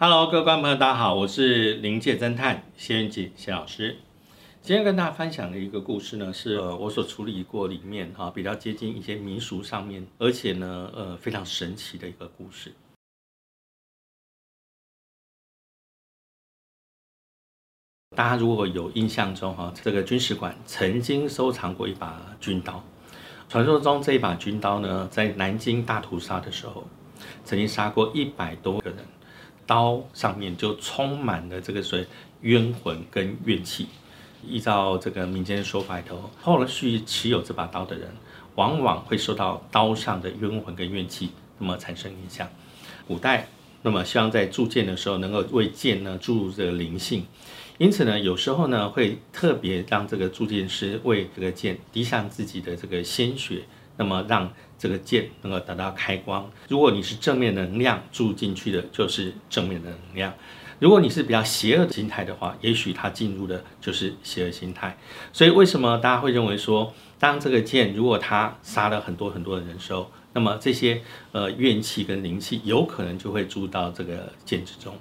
Hello，各位观众朋友，大家好，我是灵界侦探谢元吉谢老师。今天跟大家分享的一个故事呢，是呃我所处理过里面哈比较接近一些民俗上面，而且呢呃非常神奇的一个故事。大家如果有印象中哈，这个军事馆曾经收藏过一把军刀，传说中这一把军刀呢，在南京大屠杀的时候，曾经杀过一百多个人。刀上面就充满了这个所谓冤魂跟怨气。依照这个民间的说法头，后续持有这把刀的人，往往会受到刀上的冤魂跟怨气，那么产生影响。古代那么希望在铸剑的时候能够为剑呢注入这个灵性，因此呢有时候呢会特别让这个铸剑师为这个剑滴上自己的这个鲜血。那么让这个剑能够达到开光。如果你是正面能量注进去的，就是正面的能量；如果你是比较邪恶的心态的话，也许它进入的就是邪恶心态。所以为什么大家会认为说，当这个剑如果它杀了很多很多的人时候，那么这些呃怨气跟灵气有可能就会注入到这个剑之中。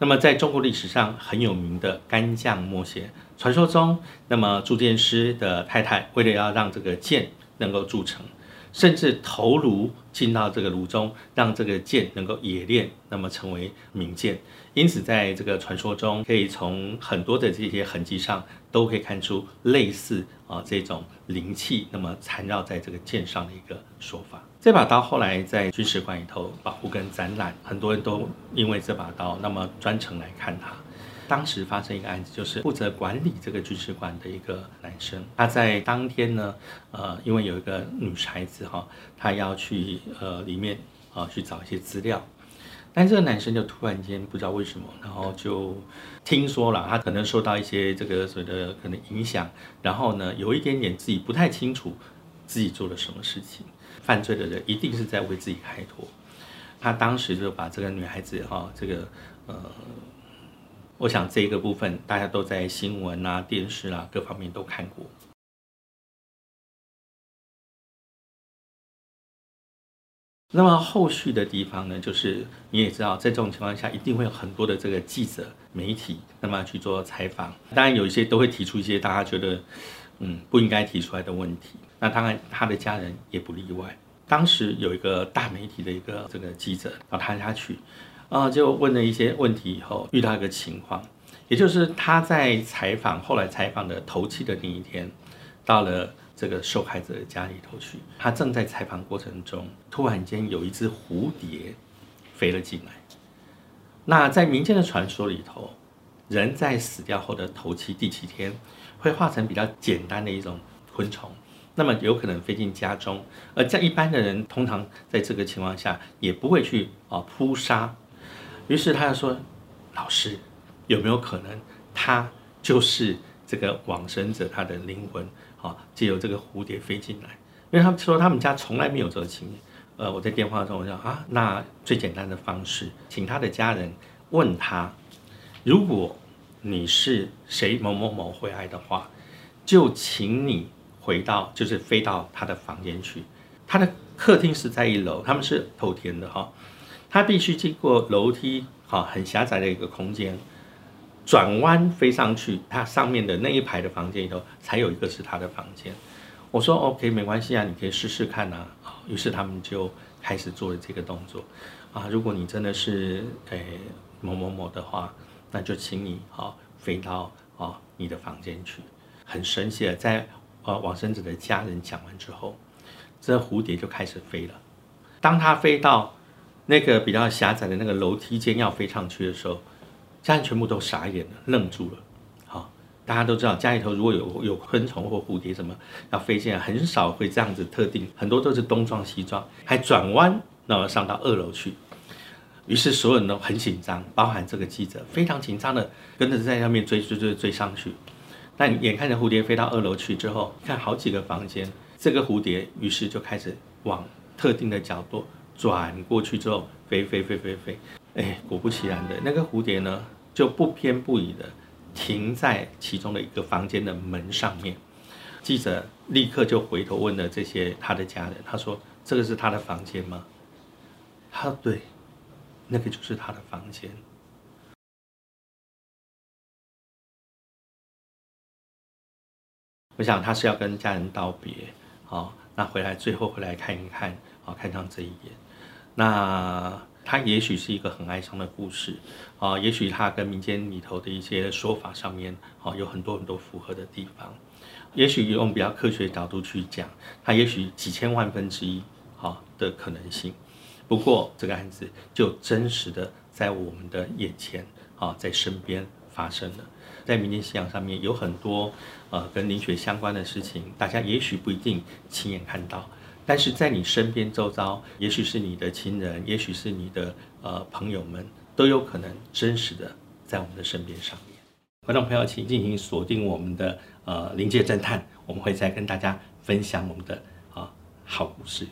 那么在中国历史上很有名的干将莫邪，传说中，那么铸剑师的太太为了要让这个剑能够铸成。甚至头颅进到这个炉中，让这个剑能够冶炼，那么成为名剑。因此，在这个传说中，可以从很多的这些痕迹上，都可以看出类似啊这种灵气，那么缠绕在这个剑上的一个说法。这把刀后来在军事馆里头保护跟展览，很多人都因为这把刀，那么专程来看它。当时发生一个案子，就是负责管理这个军事馆的一个男生，他在当天呢，呃，因为有一个女孩子哈，他要去呃里面啊去找一些资料，但这个男生就突然间不知道为什么，然后就听说了他可能受到一些这个所谓的可能影响，然后呢有一点点自己不太清楚自己做了什么事情，犯罪的人一定是在为自己开脱，他当时就把这个女孩子哈这个呃。我想这一个部分，大家都在新闻啊、电视啊各方面都看过。那么后续的地方呢，就是你也知道，在这种情况下，一定会有很多的这个记者、媒体，那么去做采访。当然，有一些都会提出一些大家觉得嗯不应该提出来的问题。那当然，他的家人也不例外。当时有一个大媒体的一个这个记者，到他家去。啊，就问了一些问题以后，遇到一个情况，也就是他在采访，后来采访的头七的那一天，到了这个受害者的家里头去，他正在采访过程中，突然间有一只蝴蝶飞了进来。那在民间的传说里头，人在死掉后的头七第七天，会化成比较简单的一种昆虫，那么有可能飞进家中，而在一般的人通常在这个情况下，也不会去啊扑杀。于是他就说：“老师，有没有可能他就是这个往生者，他的灵魂啊，借由这个蝴蝶飞进来？因为他们说他们家从来没有这个经验。呃，我在电话中我说啊，那最简单的方式，请他的家人问他，如果你是谁某某某回来的话，就请你回到，就是飞到他的房间去。他的客厅是在一楼，他们是头天的哈。”他必须经过楼梯，好，很狭窄的一个空间，转弯飞上去，它上面的那一排的房间里头，才有一个是他的房间。我说 OK，没关系啊，你可以试试看呐。于是他们就开始做了这个动作。啊，如果你真的是诶某某某的话，那就请你啊飞到啊你的房间去。很神奇的，在呃往生者的家人讲完之后，这蝴蝶就开始飞了。当它飞到那个比较狭窄的那个楼梯间要飞上去的时候，家人全部都傻眼了，愣住了。好，大家都知道家里头如果有有昆虫或蝴蝶什么要飞进来，很少会这样子特定，很多都是东撞西撞，还转弯，那么上到二楼去。于是所有人都很紧张，包含这个记者非常紧张的跟着在上面追追追追上去。但眼看着蝴蝶飞到二楼去之后，看好几个房间，这个蝴蝶于是就开始往特定的角度。转过去之后飞飞飞飞飞。哎果不其然的那个蝴蝶呢就不偏不倚的停在其中的一个房间的门上面记者立刻就回头问了这些他的家人他说这个是他的房间吗？他对那个就是他的房间。我想他是要跟家人道别好那回来最后回来看一看好看上这一眼。那他也许是一个很哀伤的故事，啊，也许他跟民间里头的一些说法上面，啊，有很多很多符合的地方。也许用比较科学角度去讲，它也许几千万分之一，啊，的可能性。不过这个案子就真实的在我们的眼前，啊，在身边发生了。在民间信仰上面有很多，呃，跟灵学相关的事情，大家也许不一定亲眼看到，但是在你身边周遭，也许是你的亲人，也许是你的呃朋友们，都有可能真实的在我们的身边上面。观众朋友，请进行锁定我们的呃临界侦探，我们会再跟大家分享我们的啊好故事。